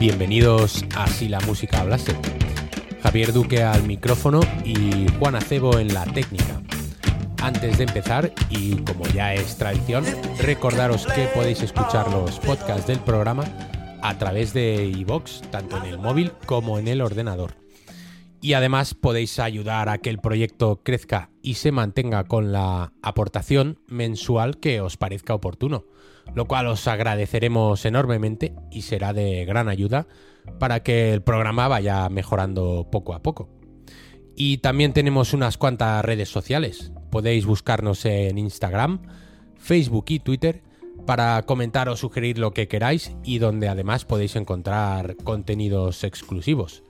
Bienvenidos a Si la música hablase. Javier Duque al micrófono y Juan Acebo en la técnica. Antes de empezar, y como ya es tradición, recordaros que podéis escuchar los podcasts del programa a través de iVoox, tanto en el móvil como en el ordenador. Y además podéis ayudar a que el proyecto crezca y se mantenga con la aportación mensual que os parezca oportuno, lo cual os agradeceremos enormemente y será de gran ayuda para que el programa vaya mejorando poco a poco. Y también tenemos unas cuantas redes sociales. Podéis buscarnos en Instagram, Facebook y Twitter para comentar o sugerir lo que queráis y donde además podéis encontrar contenidos exclusivos.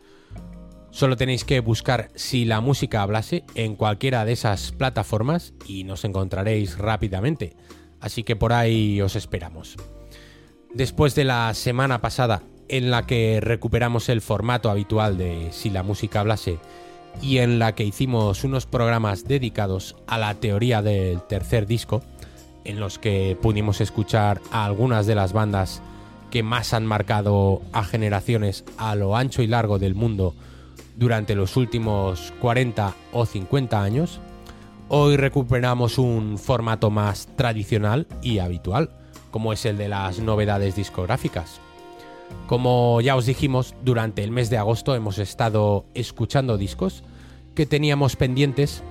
Solo tenéis que buscar si la música hablase en cualquiera de esas plataformas y nos encontraréis rápidamente. Así que por ahí os esperamos. Después de la semana pasada en la que recuperamos el formato habitual de Si la música hablase y en la que hicimos unos programas dedicados a la teoría del tercer disco, en los que pudimos escuchar a algunas de las bandas que más han marcado a generaciones a lo ancho y largo del mundo durante los últimos 40 o 50 años, hoy recuperamos un formato más tradicional y habitual, como es el de las novedades discográficas. Como ya os dijimos, durante el mes de agosto hemos estado escuchando discos que teníamos pendientes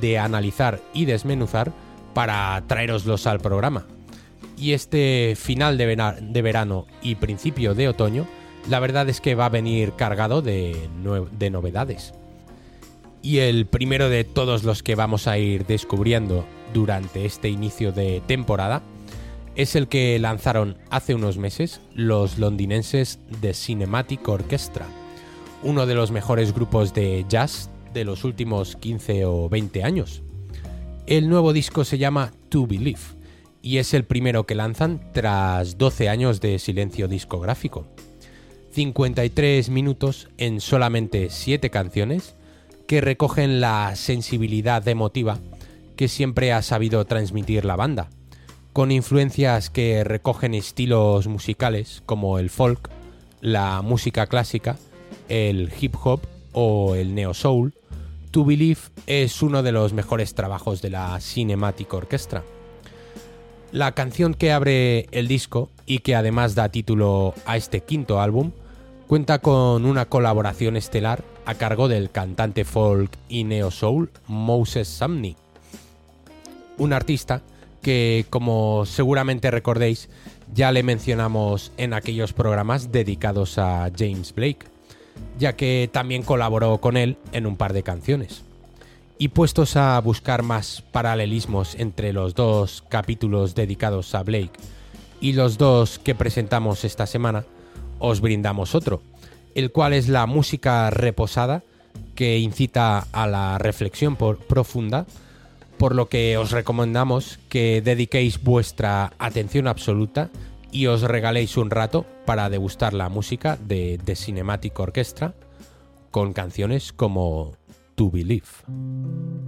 de analizar y desmenuzar para traeroslos al programa. Y este final de, verano y principio de otoño, la verdad es que va a venir cargado de, de novedades. Y el primero de todos los que vamos a ir descubriendo durante este inicio de temporada es el que lanzaron hace unos meses los londinenses de Cinematic Orchestra, uno de los mejores grupos de jazz de los últimos 15 o 20 años. El nuevo disco se llama To Believe y es el primero que lanzan tras 12 años de silencio discográfico. 53 minutos en solamente 7 canciones que recogen la sensibilidad emotiva que siempre ha sabido transmitir la banda con influencias que recogen estilos musicales como el folk, la música clásica, el hip hop o el neo soul, To Believe es uno de los mejores trabajos de la Cinematic Orchestra. La canción que abre el disco y que además da título a este quinto álbum cuenta con una colaboración estelar a cargo del cantante folk y neo soul Moses Sumney, un artista que como seguramente recordéis ya le mencionamos en aquellos programas dedicados a James Blake, ya que también colaboró con él en un par de canciones. Y puestos a buscar más paralelismos entre los dos capítulos dedicados a Blake y los dos que presentamos esta semana, os brindamos otro, el cual es la música reposada que incita a la reflexión profunda por lo que os recomendamos que dediquéis vuestra atención absoluta y os regaléis un rato para degustar la música de The Cinematic Orchestra con canciones como To Believe.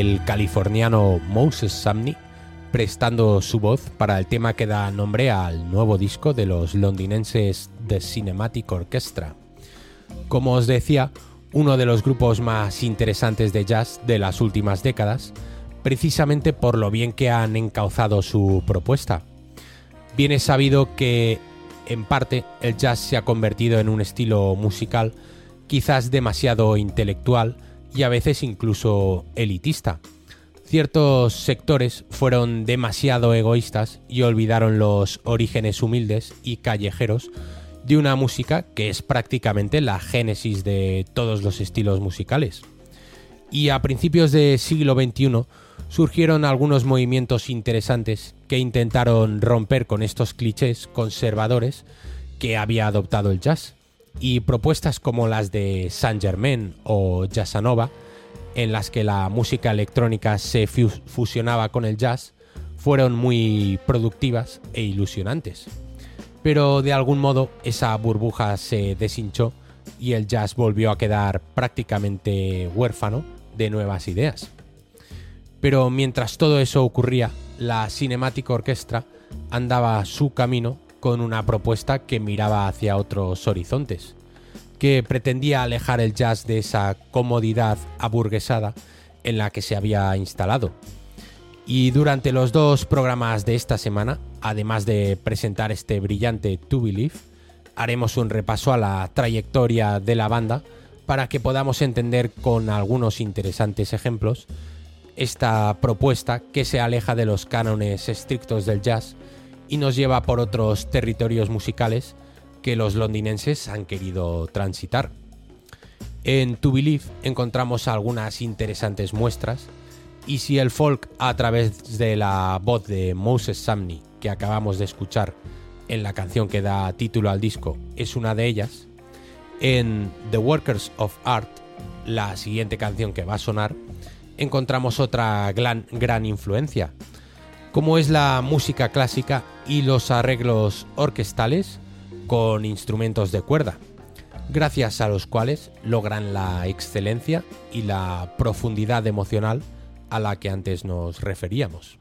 El californiano Moses Sumney, prestando su voz para el tema que da nombre al nuevo disco de los londinenses The Cinematic Orchestra. Como os decía, uno de los grupos más interesantes de jazz de las últimas décadas, precisamente por lo bien que han encauzado su propuesta. Bien es sabido que, en parte, el jazz se ha convertido en un estilo musical quizás demasiado intelectual, y a veces incluso elitista. Ciertos sectores fueron demasiado egoístas y olvidaron los orígenes humildes y callejeros de una música que es prácticamente la génesis de todos los estilos musicales. Y a principios del siglo XXI surgieron algunos movimientos interesantes que intentaron romper con estos clichés conservadores que había adoptado el jazz y propuestas como las de Saint Germain o Jazzanova, en las que la música electrónica se fusionaba con el jazz, fueron muy productivas e ilusionantes. Pero de algún modo esa burbuja se deshinchó y el jazz volvió a quedar prácticamente huérfano de nuevas ideas. Pero mientras todo eso ocurría, la Cinematic Orchestra andaba su camino con una propuesta que miraba hacia otros horizontes, que pretendía alejar el jazz de esa comodidad aburguesada en la que se había instalado. Y durante los dos programas de esta semana, además de presentar este brillante To Believe, haremos un repaso a la trayectoria de la banda para que podamos entender con algunos interesantes ejemplos esta propuesta que se aleja de los cánones estrictos del jazz y nos lleva por otros territorios musicales que los londinenses han querido transitar. En To Believe encontramos algunas interesantes muestras Y si el folk a través de la voz de Moses Samney que acabamos de escuchar en la canción que da título al disco es una de ellas, en The Workers of Art, la siguiente canción que va a sonar, encontramos otra gran, gran influencia, como es la música clásica y los arreglos orquestales con instrumentos de cuerda, gracias a los cuales logran la excelencia y la profundidad emocional a la que antes nos referíamos.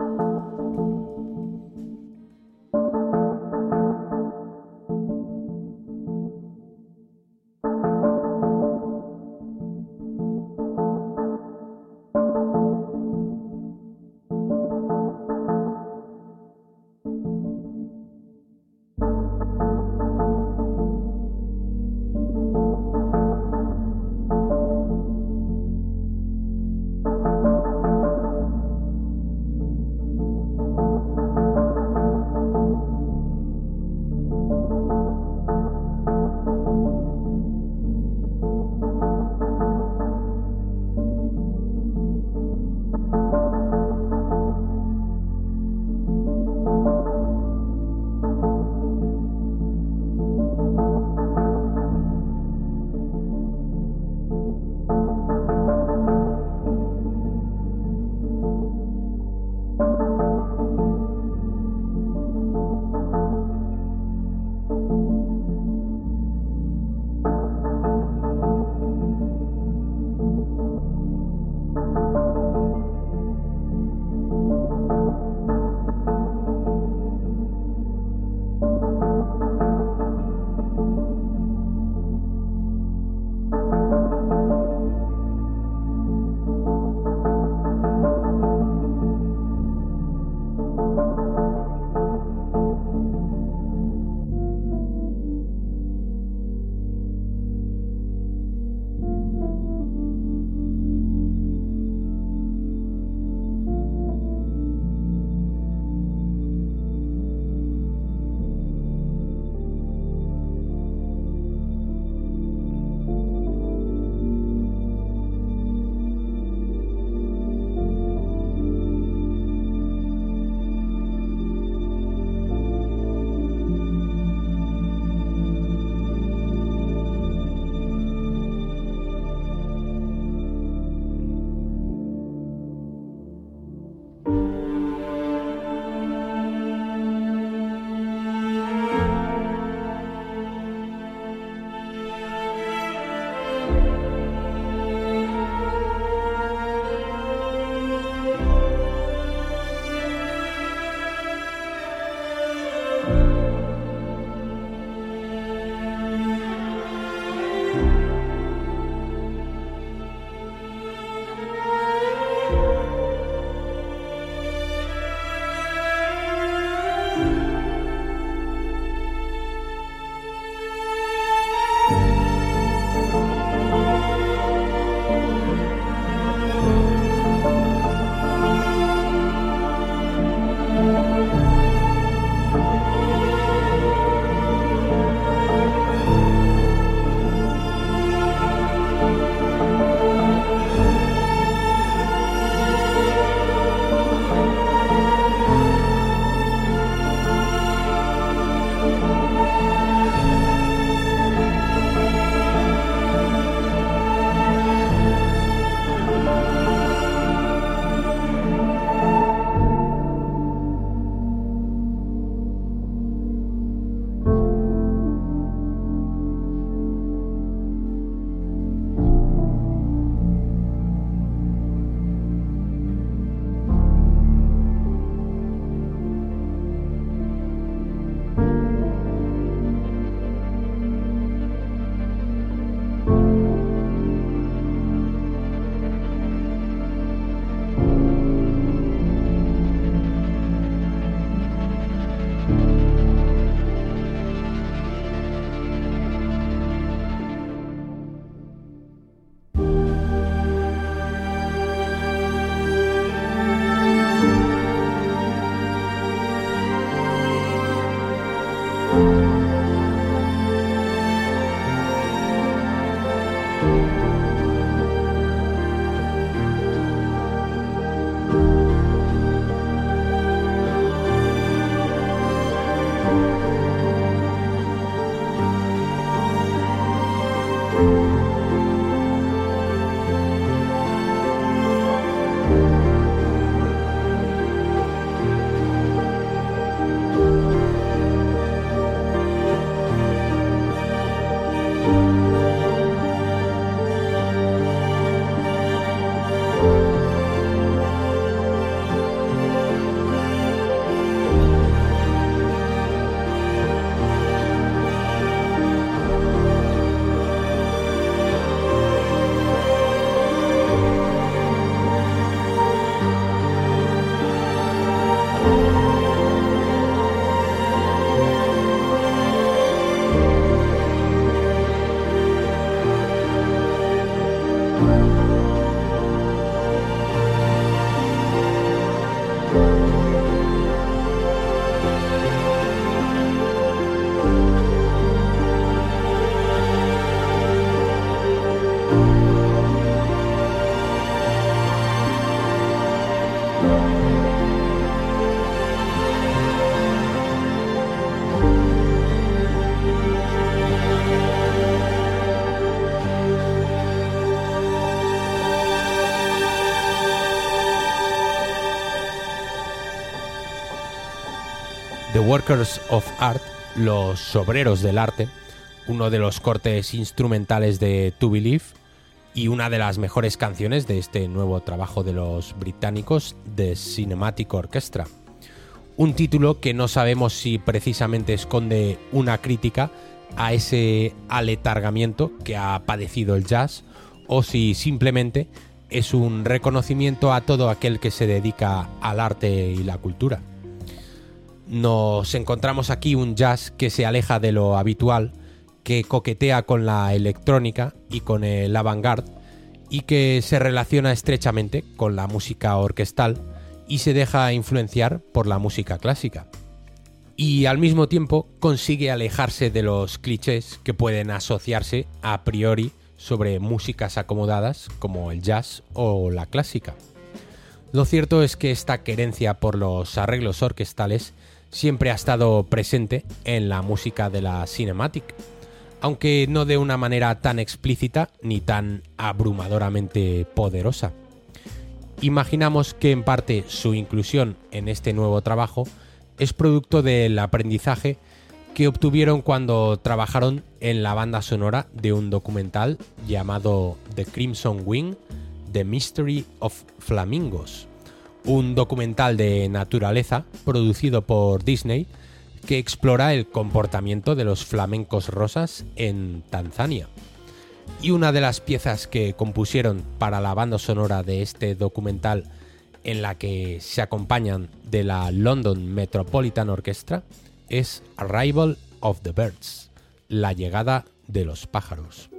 Workers of Art, Los Obreros del Arte, uno de los cortes instrumentales de To Believe y una de las mejores canciones de este nuevo trabajo de los británicos The Cinematic Orchestra. Un título que no sabemos si precisamente esconde una crítica a ese aletargamiento que ha padecido el jazz o si simplemente es un reconocimiento a todo aquel que se dedica al arte y la cultura nos encontramos aquí un jazz que se aleja de lo habitual, que coquetea con la electrónica y con el avant-garde y que se relaciona estrechamente con la música orquestal y se deja influenciar por la música clásica. Y al mismo tiempo consigue alejarse de los clichés que pueden asociarse a priori sobre músicas acomodadas como el jazz o la clásica. Lo cierto es que esta querencia por los arreglos orquestales siempre ha estado presente en la música de la Cinematic, aunque no de una manera tan explícita ni tan abrumadoramente poderosa. Imaginamos que en parte su inclusión en este nuevo trabajo es producto del aprendizaje que obtuvieron cuando trabajaron en la banda sonora de un documental llamado The Crimson Wing, The Mystery of Flamingos, un documental de naturaleza producido por Disney que explora el comportamiento de los flamencos rosas en Tanzania. Y una de las piezas que compusieron para la banda sonora de este documental en la que se acompañan de la London Metropolitan Orchestra es Arrival of the Birds, la llegada de los pájaros.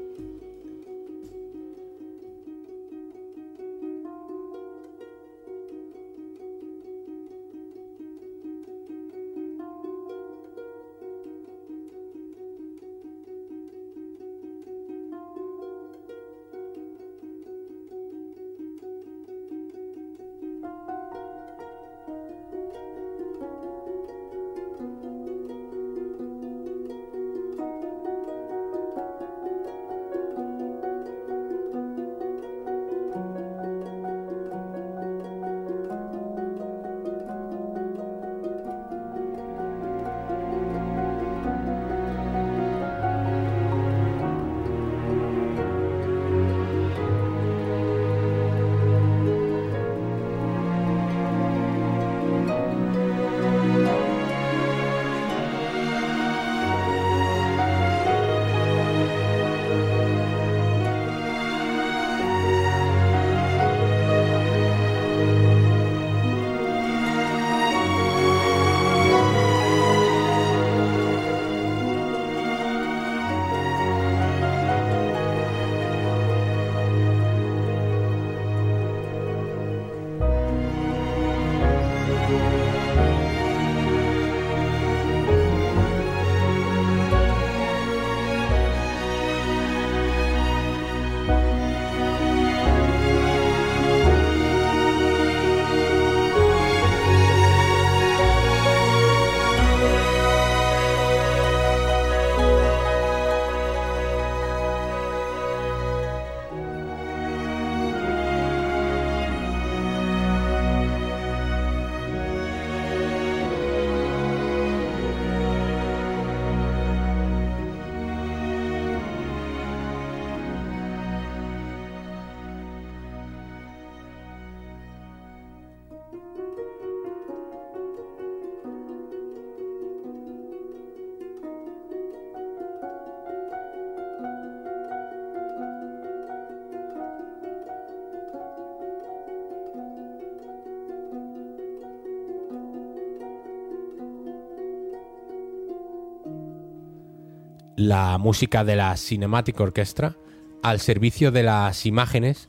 La música de la Cinematic Orchestra al servicio de las imágenes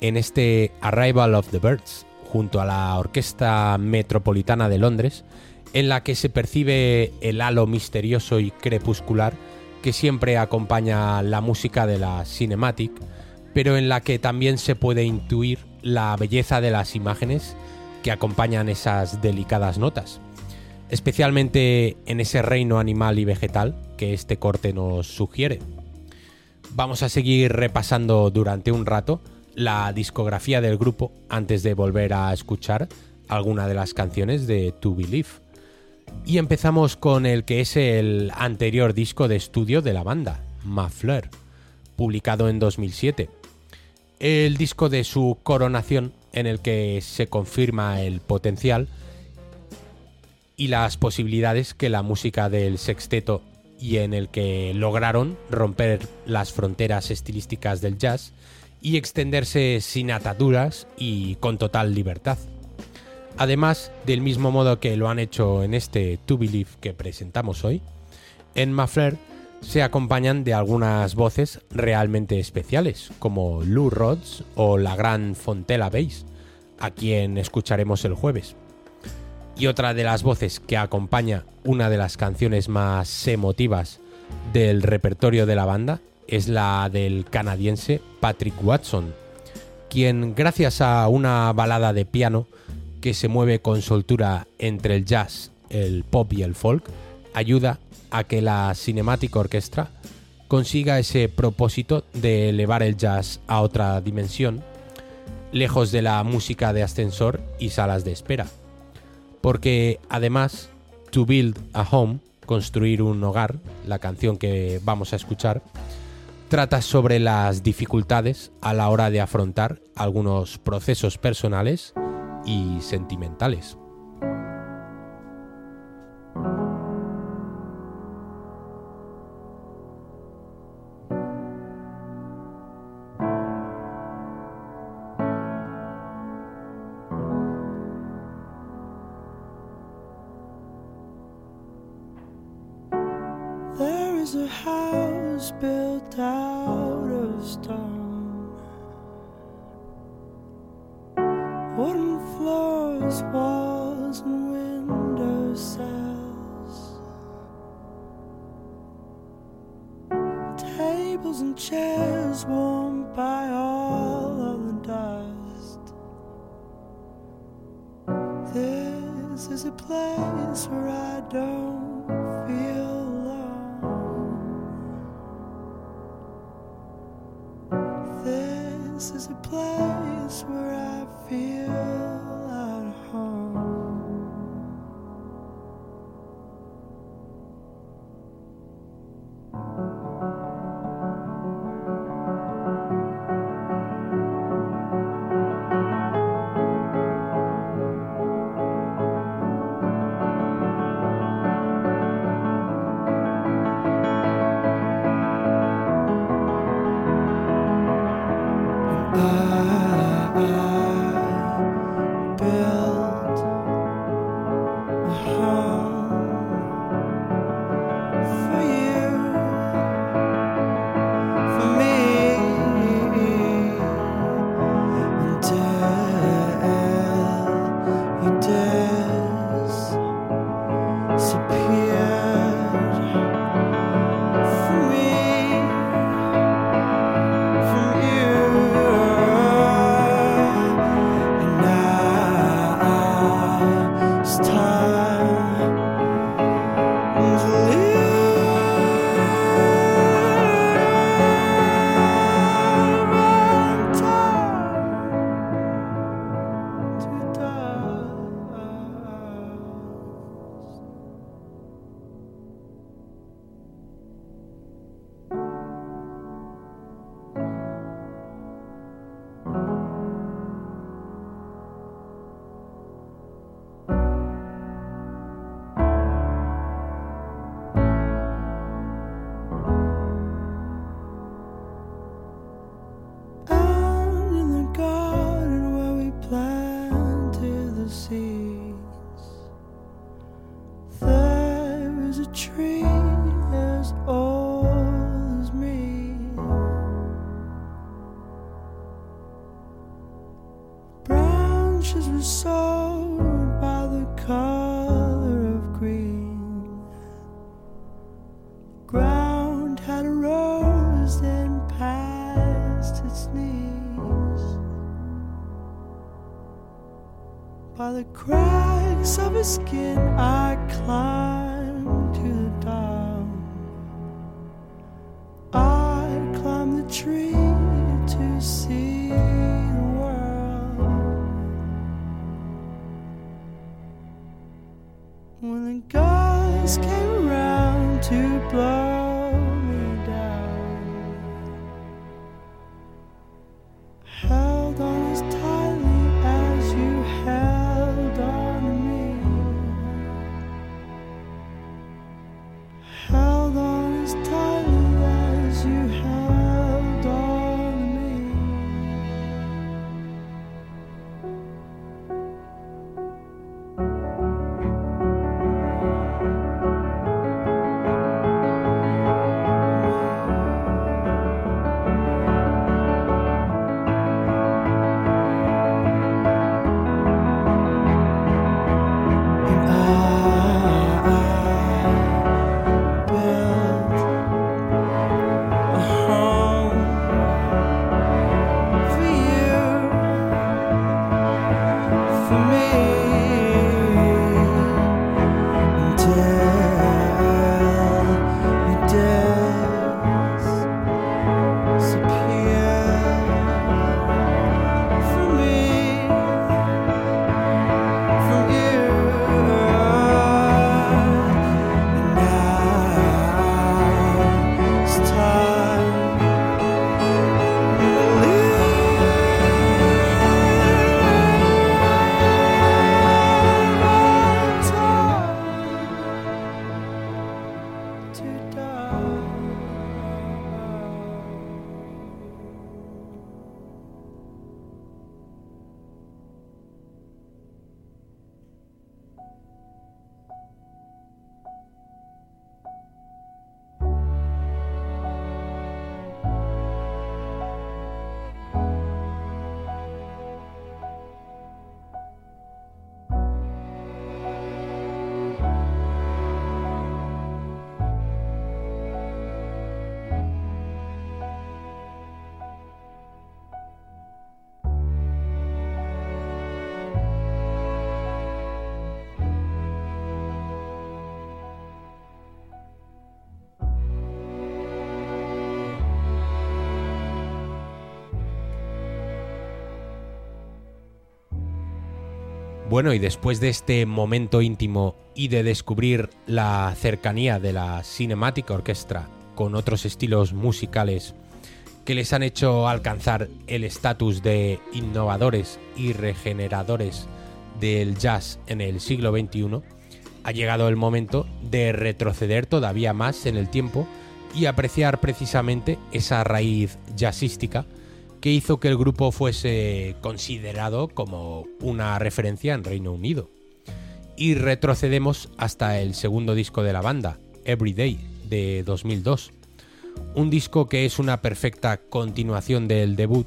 en este Arrival of the Birds junto a la Orquesta Metropolitana de Londres, en la que se percibe el halo misterioso y crepuscular que siempre acompaña la música de la Cinematic, pero en la que también se puede intuir la belleza de las imágenes que acompañan esas delicadas notas, especialmente en ese reino animal y vegetal este corte nos sugiere. Vamos a seguir repasando durante un rato la discografía del grupo antes de volver a escuchar alguna de las canciones de To Believe. Y empezamos con el que es el anterior disco de estudio de la banda, Mafleur, publicado en 2007. El disco de su coronación en el que se confirma el potencial y las posibilidades que la música del sexteto y en el que lograron romper las fronteras estilísticas del jazz y extenderse sin ataduras y con total libertad. Además, del mismo modo que lo han hecho en este To Believe que presentamos hoy, en Mafler se acompañan de algunas voces realmente especiales, como Lou Rhodes o la gran Fontella Bass, a quien escucharemos el jueves. Y otra de las voces que acompaña una de las canciones más emotivas del repertorio de la banda es la del canadiense Patrick Watson, quien gracias a una balada de piano que se mueve con soltura entre el jazz, el pop y el folk, ayuda a que la Cinematic Orchestra consiga ese propósito de elevar el jazz a otra dimensión, lejos de la música de ascensor y salas de espera. Porque además, To Build a Home, construir un hogar, la canción que vamos a escuchar, trata sobre las dificultades a la hora de afrontar algunos procesos personales y sentimentales. place where I skin. Bueno, y después de este momento íntimo y de descubrir la cercanía de la Cinematic Orchestra con otros estilos musicales que les han hecho alcanzar el estatus de innovadores y regeneradores del jazz en el siglo XXI, ha llegado el momento de retroceder todavía más en el tiempo y apreciar precisamente esa raíz jazzística que hizo que el grupo fuese considerado como una referencia en Reino Unido. Y retrocedemos hasta el segundo disco de la banda, Everyday, de 2002. Un disco que es una perfecta continuación del debut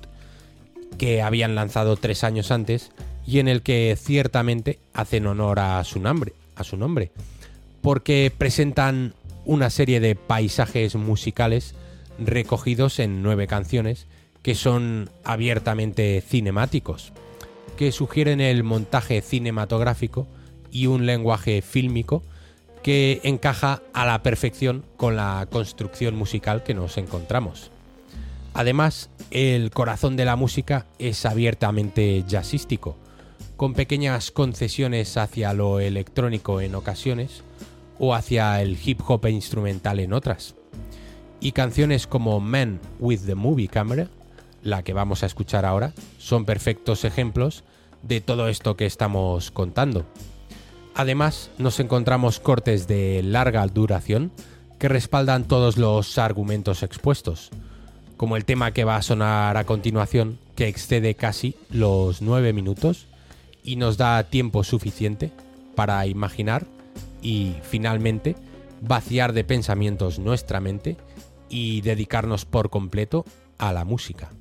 que habían lanzado tres años antes y en el que ciertamente hacen honor a su nombre, a su nombre porque presentan una serie de paisajes musicales recogidos en nueve canciones que son abiertamente cinemáticos, que sugieren el montaje cinematográfico y un lenguaje fílmico que encaja a la perfección con la construcción musical que nos encontramos. Además, el corazón de la música es abiertamente jazzístico, con pequeñas concesiones hacia lo electrónico en ocasiones o hacia el hip hop instrumental en otras. Y canciones como Man with the Movie Camera la que vamos a escuchar ahora, son perfectos ejemplos de todo esto que estamos contando. Además, nos encontramos cortes de larga duración que respaldan todos los argumentos expuestos, como el tema que va a sonar a continuación, que excede casi los 9 minutos y nos da tiempo suficiente para imaginar y finalmente vaciar de pensamientos nuestra mente y dedicarnos por completo a la música.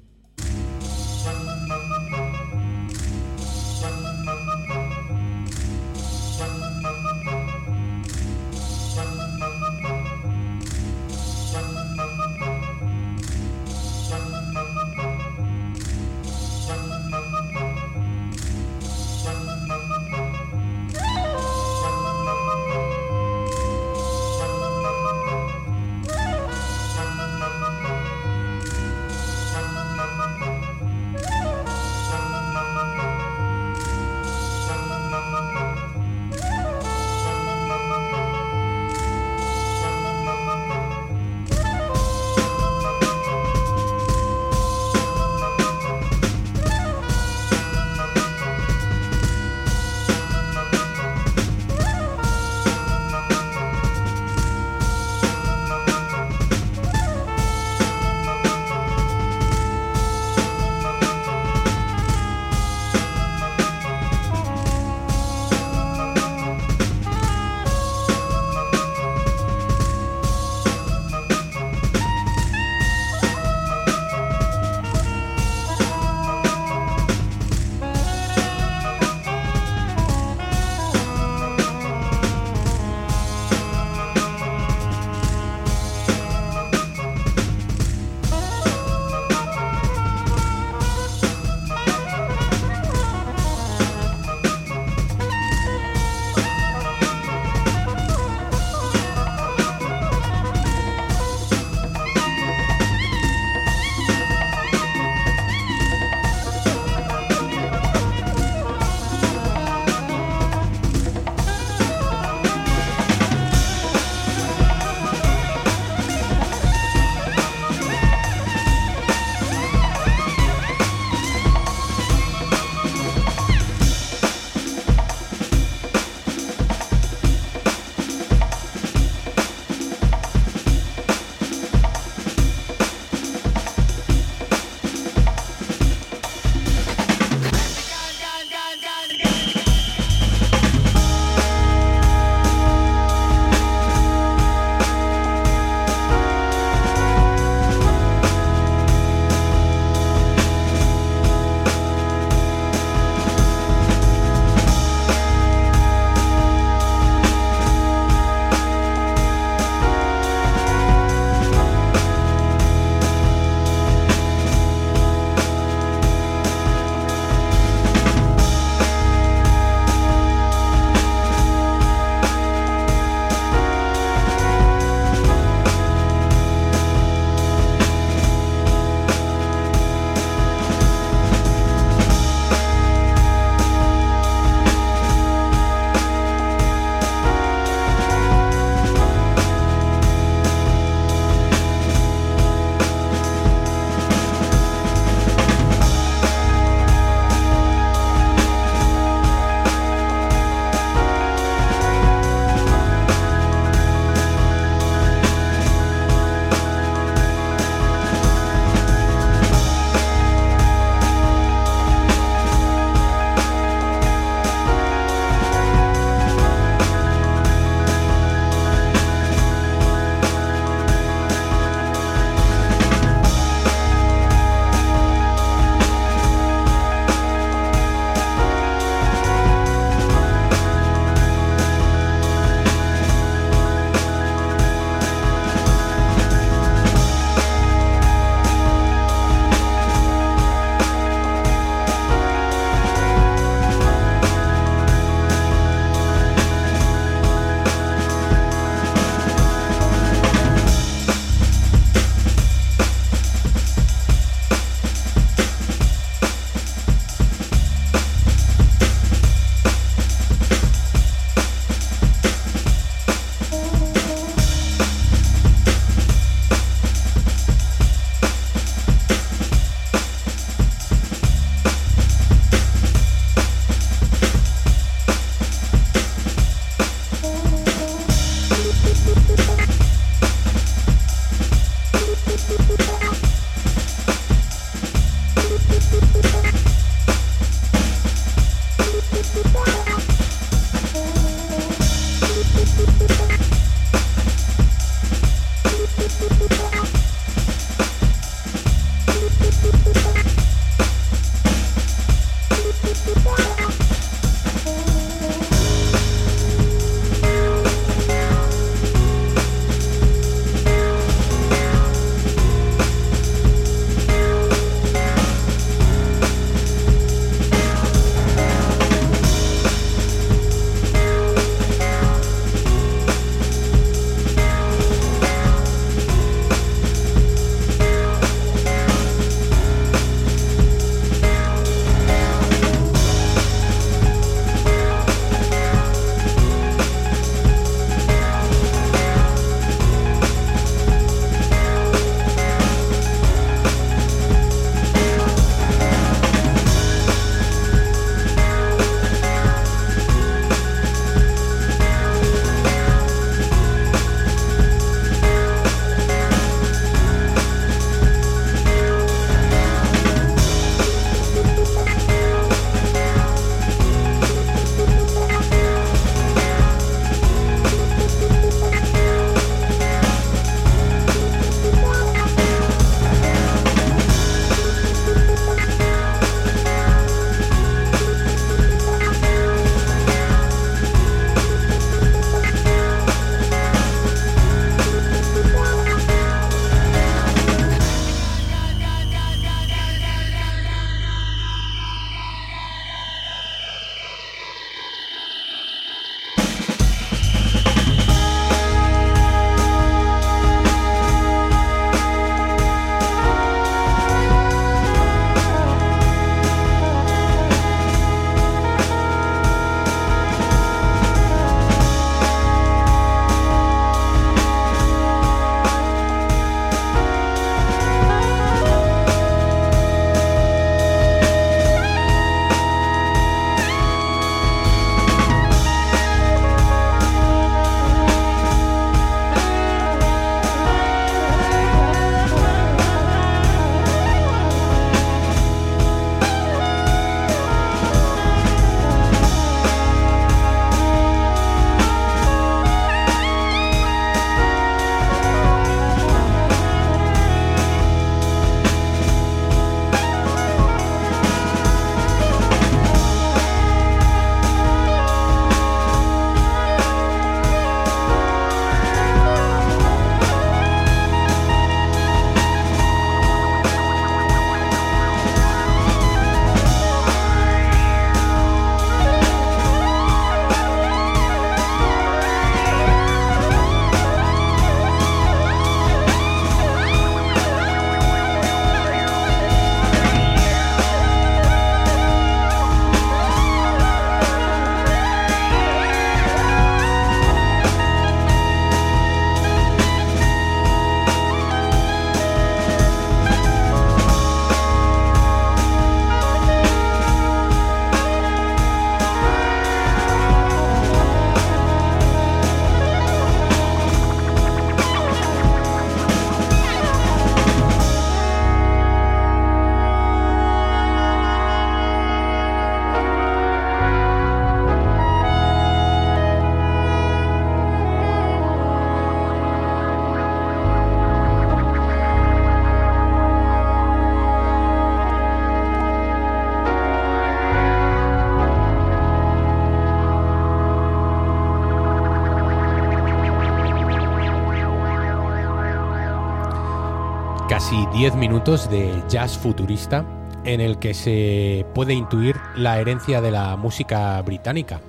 De jazz futurista en el que se puede intuir la herencia de la música británica,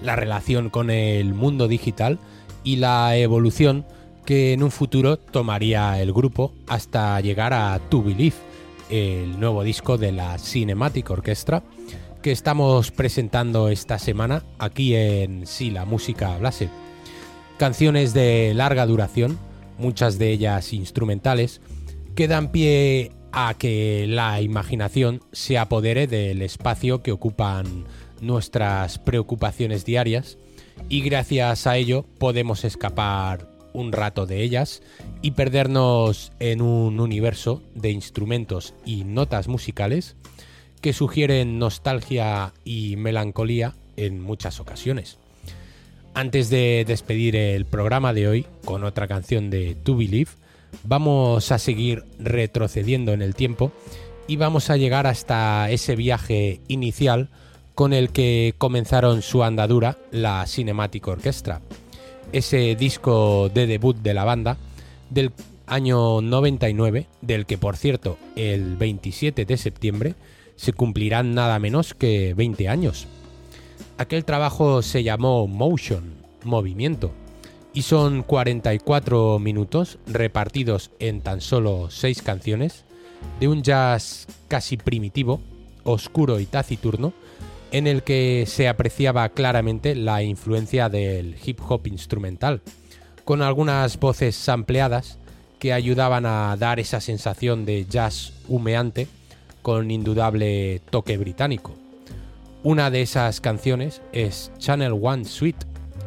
la relación con el mundo digital y la evolución que en un futuro tomaría el grupo hasta llegar a To Believe, el nuevo disco de la Cinematic Orchestra que estamos presentando esta semana aquí en Sí, la música Blase. Canciones de larga duración, muchas de ellas instrumentales, que dan pie a que la imaginación se apodere del espacio que ocupan nuestras preocupaciones diarias y gracias a ello podemos escapar un rato de ellas y perdernos en un universo de instrumentos y notas musicales que sugieren nostalgia y melancolía en muchas ocasiones. Antes de despedir el programa de hoy con otra canción de To Believe, vamos a seguir retrocediendo en el tiempo y vamos a llegar hasta ese viaje inicial con el que comenzaron su andadura la Cinematic Orchestra, ese disco de debut de la banda del año 99, del que por cierto el 27 de septiembre se cumplirán nada menos que 20 años. Aquel trabajo se llamó Motion, movimiento, y son 44 minutos repartidos en tan solo 6 canciones de un jazz casi primitivo, oscuro y taciturno, en el que se apreciaba claramente la influencia del hip hop instrumental, con algunas voces sampleadas que ayudaban a dar esa sensación de jazz humeante con indudable toque británico. Una de esas canciones es Channel One Suite,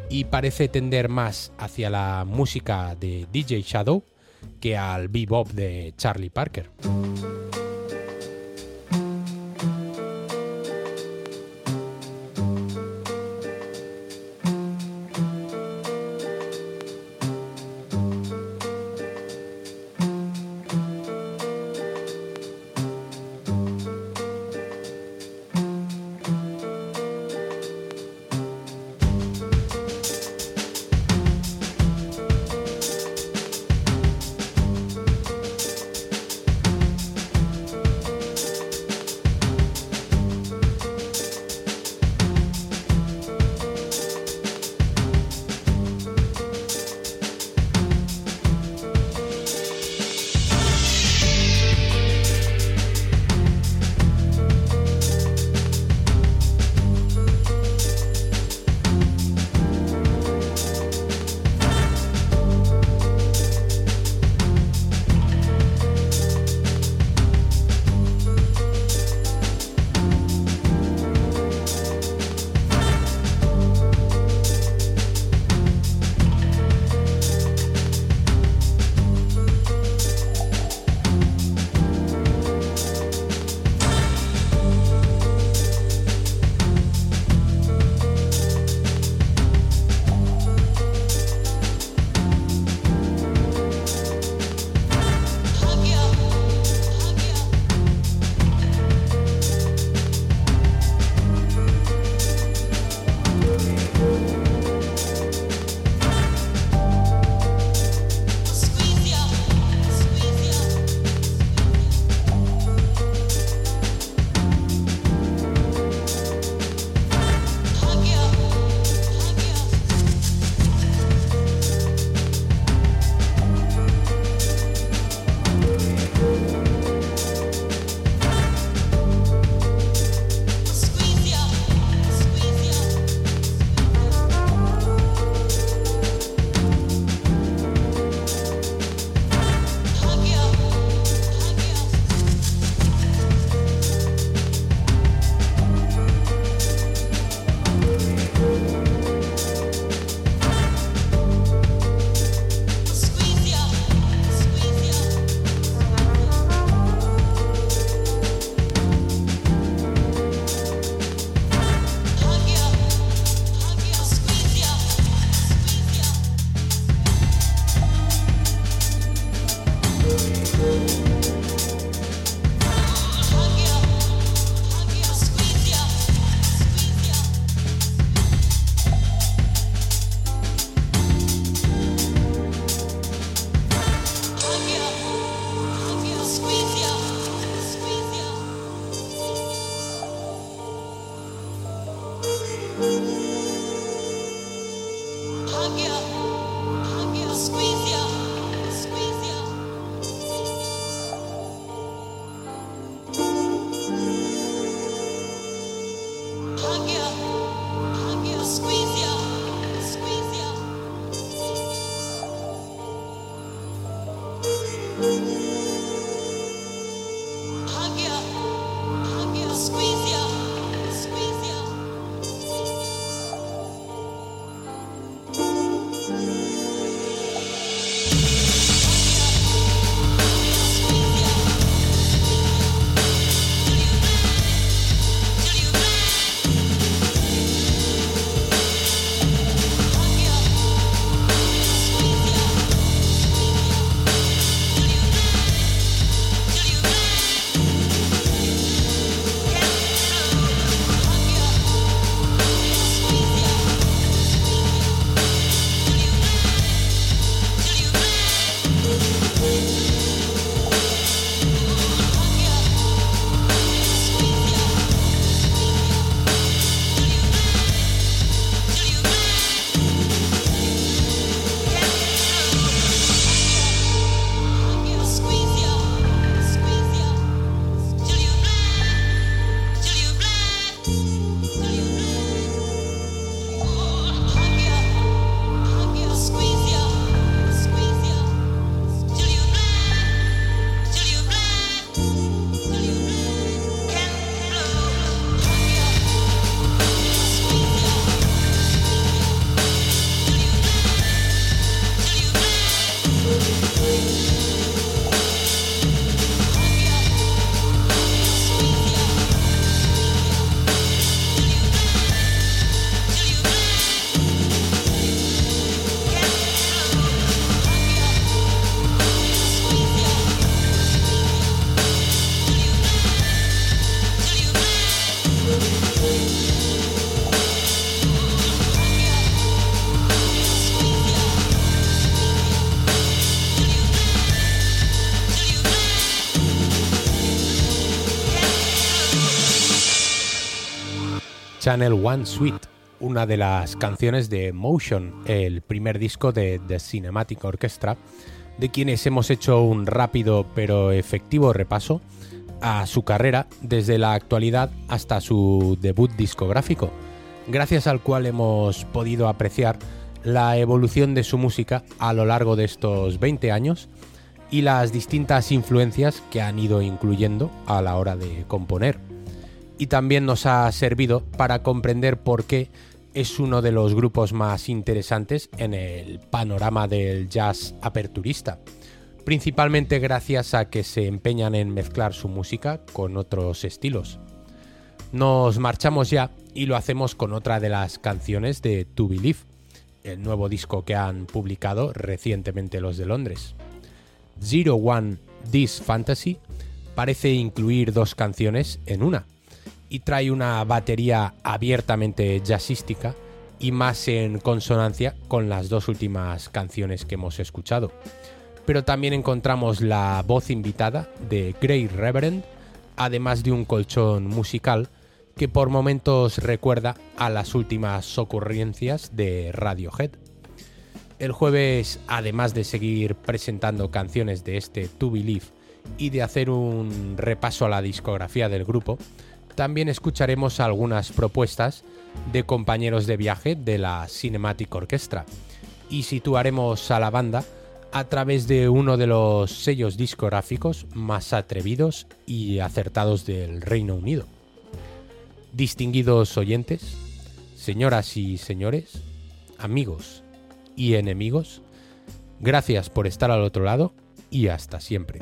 y parece tender más hacia la música de DJ Shadow que al bebop de Charlie Parker. Channel One Suite, una de las canciones de Motion, el primer disco de The Cinematic Orchestra, de quienes hemos hecho un rápido pero efectivo repaso a su carrera desde la actualidad hasta su debut discográfico, gracias al cual hemos podido apreciar la evolución de su música a lo largo de estos 20 años y las distintas influencias que han ido incluyendo a la hora de componer y también nos ha servido para comprender por qué es uno de los grupos más interesantes en el panorama del jazz aperturista, principalmente gracias a que se empeñan en mezclar su música con otros estilos. Nos marchamos ya y lo hacemos con otra de las canciones de To Believe, el nuevo disco que han publicado recientemente los de Londres. Zero One This Fantasy parece incluir dos canciones en una y trae una batería abiertamente jazzística y más en consonancia con las dos últimas canciones que hemos escuchado. Pero también encontramos la voz invitada de Grey Reverend, además de un colchón musical que por momentos recuerda a las últimas ocurrencias de Radiohead. El jueves, además de seguir presentando canciones de este To Believe y de hacer un repaso a la discografía del grupo, también escucharemos algunas propuestas de compañeros de viaje de la Cinematic Orchestra y situaremos a la banda a través de uno de los sellos discográficos más atrevidos y acertados del Reino Unido. Distinguidos oyentes, señoras y señores, amigos y enemigos, gracias por estar al otro lado y hasta siempre.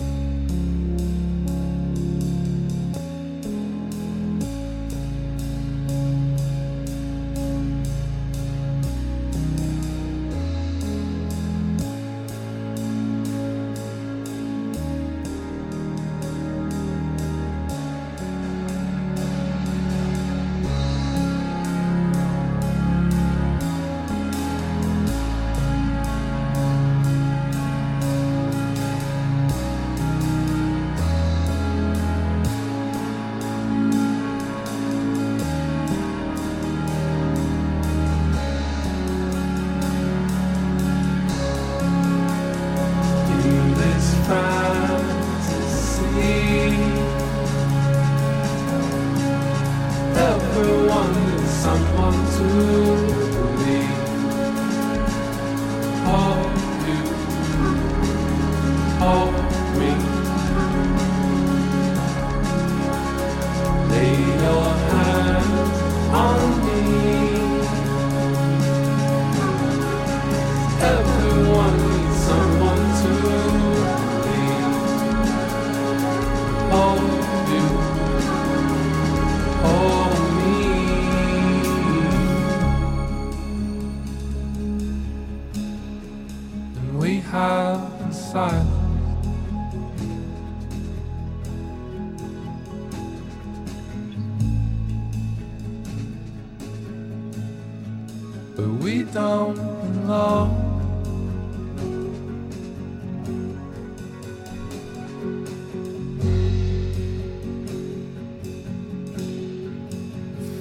but we don't belong.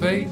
Fate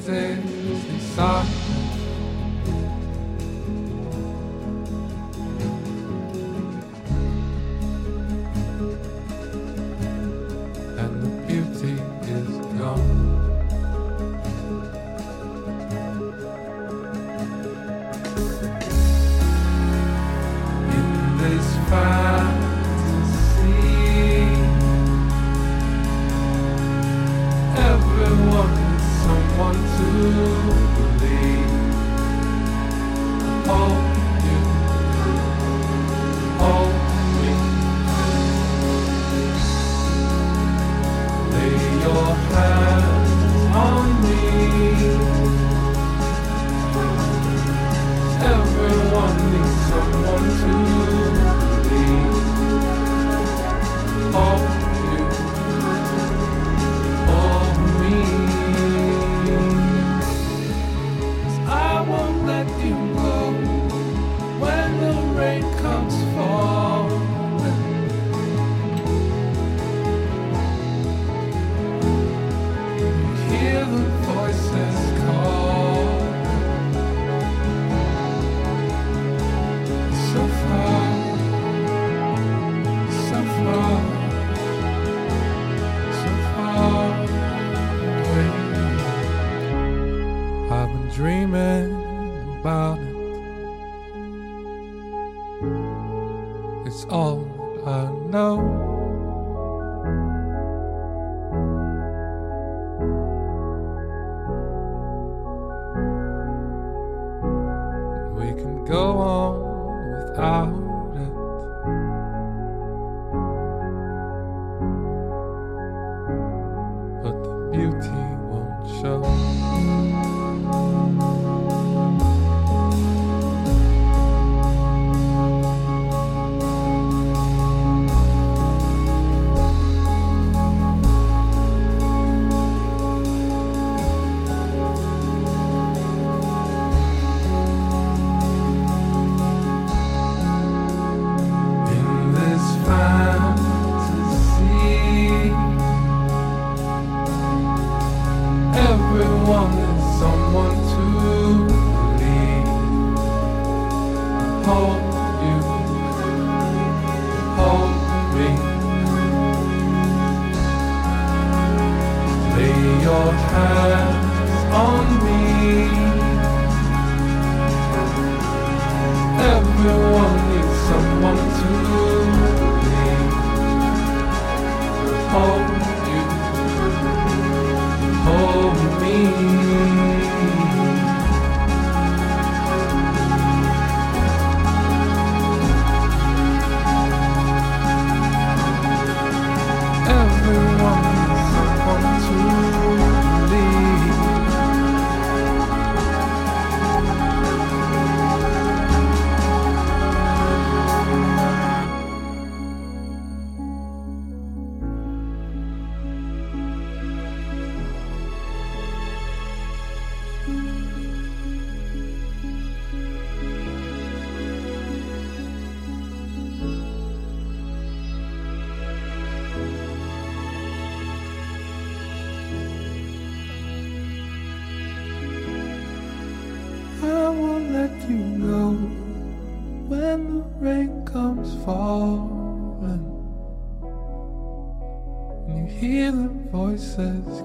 care about it. It's all I know. says